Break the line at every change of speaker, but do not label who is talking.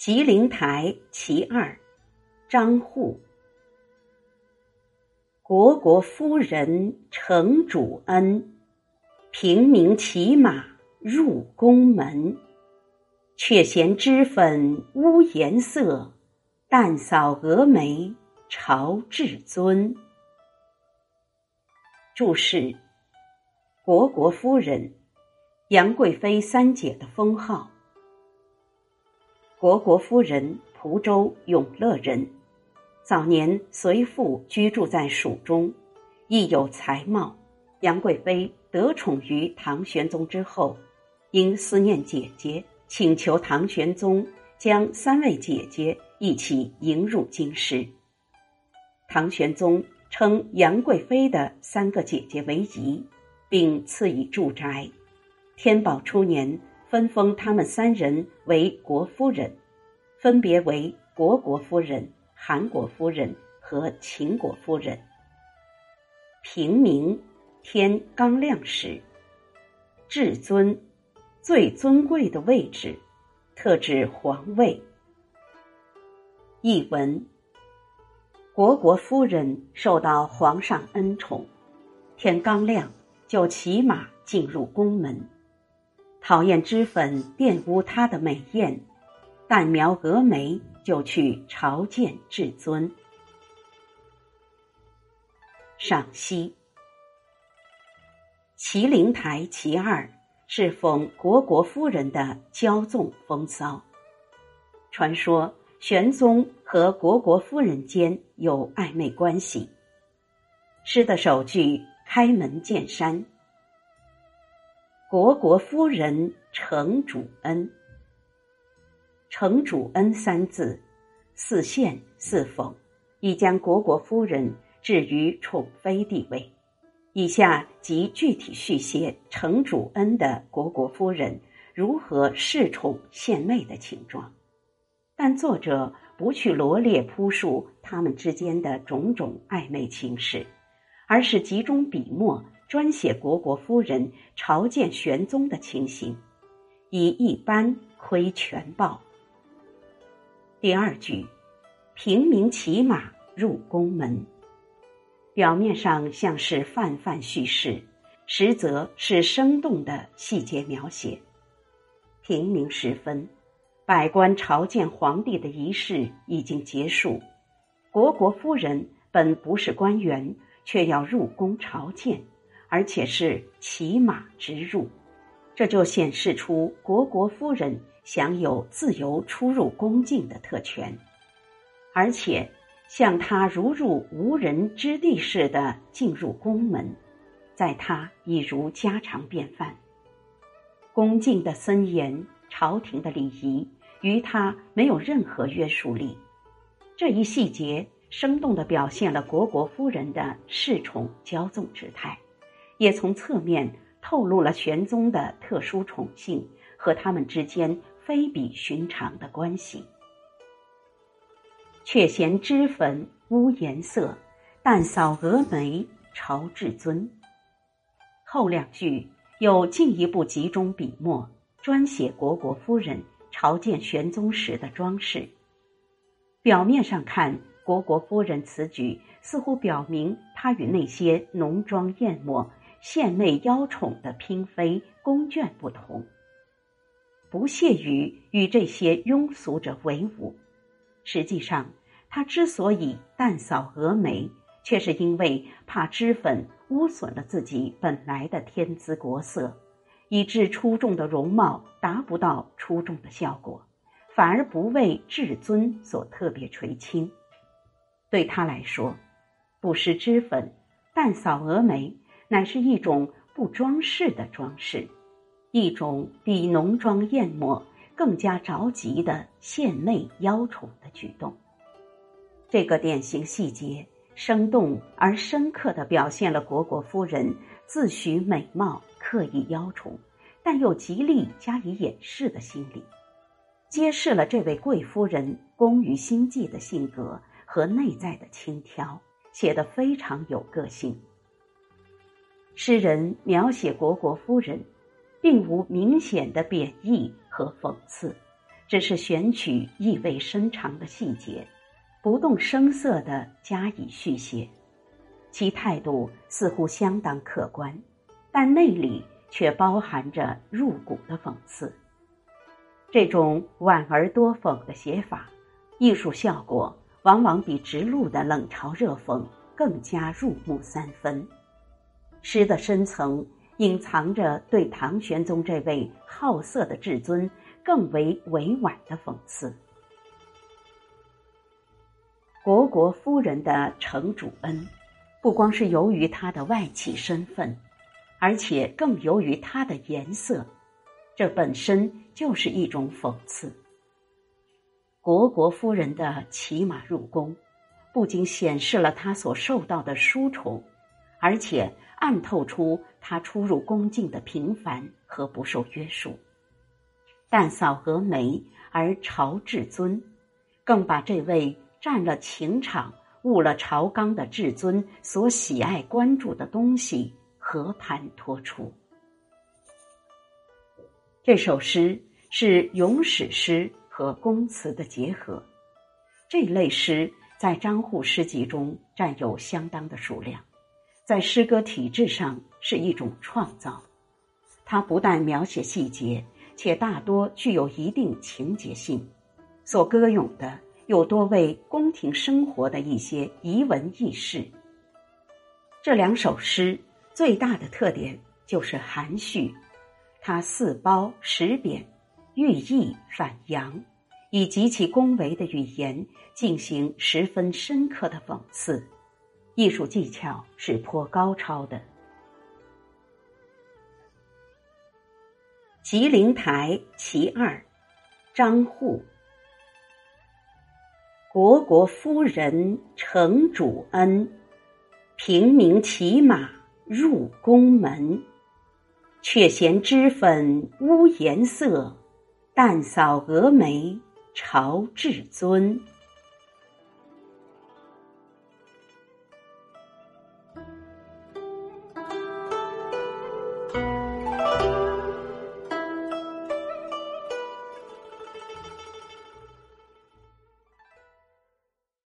吉林台其二，张祜。国国夫人承主恩，平民骑马入宫门。却嫌脂粉污颜色，淡扫蛾眉朝至尊。注释：国国夫人，杨贵妃三姐的封号。国国夫人，蒲州永乐人，早年随父居住在蜀中，亦有才貌。杨贵妃得宠于唐玄宗之后，因思念姐姐，请求唐玄宗将三位姐姐一起迎入京师。唐玄宗称杨贵妃的三个姐姐为姨，并赐以住宅。天宝初年。分封他们三人为国夫人，分别为虢国夫人、韩国夫人和秦国夫人。平明，天刚亮时。至尊，最尊贵的位置，特指皇位。译文：虢国夫人受到皇上恩宠，天刚亮就骑马进入宫门。讨厌脂粉玷污她的美艳，淡描蛾眉就去朝见至尊。赏析：麒麟台其二是讽虢国夫人的骄纵风骚。传说玄宗和虢国夫人间有暧昧关系。诗的首句开门见山。虢国夫人承主恩，承主恩三字，似羡似讽，已将虢国夫人置于宠妃地位。以下即具体续写承主恩的虢国夫人如何恃宠献媚的情状，但作者不去罗列铺述他们之间的种种暧昧情事，而是集中笔墨。专写虢国夫人朝见玄宗的情形，以一般窥全报。第二句，平民骑马入宫门，表面上像是泛泛叙事，实则是生动的细节描写。平明时分，百官朝见皇帝的仪式已经结束，虢国夫人本不是官员，却要入宫朝见。而且是骑马直入，这就显示出虢国夫人享有自由出入宫境的特权，而且像她如入无人之地似的进入宫门，在她已如家常便饭。宫禁的森严，朝廷的礼仪，于她没有任何约束力。这一细节生动地表现了虢国夫人的恃宠骄纵之态。也从侧面透露了玄宗的特殊宠幸和他们之间非比寻常的关系。却嫌脂粉污颜色，淡扫蛾眉朝至尊。后两句又进一步集中笔墨，专写虢国夫人朝见玄宗时的装饰。表面上看，虢国夫人此举似乎表明她与那些浓妆艳抹。献媚邀宠的嫔妃宫眷不同，不屑于与这些庸俗者为伍。实际上，他之所以淡扫蛾眉，却是因为怕脂粉污损了自己本来的天姿国色，以致出众的容貌达不到出众的效果，反而不为至尊所特别垂青。对他来说，不施脂粉，淡扫蛾眉。乃是一种不装饰的装饰，一种比浓妆艳抹更加着急的献媚邀宠的举动。这个典型细节，生动而深刻地表现了虢国夫人自诩美貌、刻意邀宠，但又极力加以掩饰的心理，揭示了这位贵夫人工于心计的性格和内在的轻佻，写得非常有个性。诗人描写虢国夫人，并无明显的贬义和讽刺，只是选取意味深长的细节，不动声色地加以续写，其态度似乎相当客观，但内里却包含着入骨的讽刺。这种婉而多讽的写法，艺术效果往往比直露的冷嘲热讽更加入木三分。诗的深层隐藏着对唐玄宗这位好色的至尊。更为委婉的讽刺。虢国夫人的程主恩，不光是由于她的外戚身份，而且更由于她的颜色，这本身就是一种讽刺。虢国夫人的骑马入宫，不仅显示了她所受到的殊宠，而且暗透出他出入宫境的平凡和不受约束。但扫蛾眉而朝至尊，更把这位占了情场、误了朝纲的至尊所喜爱关注的东西和盘托出。这首诗是咏史诗和宫词的结合，这类诗在张祜诗集中占有相当的数量，在诗歌体制上是一种创造。它不但描写细节。且大多具有一定情节性，所歌咏的又多为宫廷生活的一些遗文轶事。这两首诗最大的特点就是含蓄，它四褒十贬，寓意反扬，以极其恭维的语言进行十分深刻的讽刺，艺术技巧是颇高超的。《吉林台·其二》，张祜。虢国夫人承主恩，平民骑马入宫门。却嫌脂粉污颜色，淡扫蛾眉朝至尊。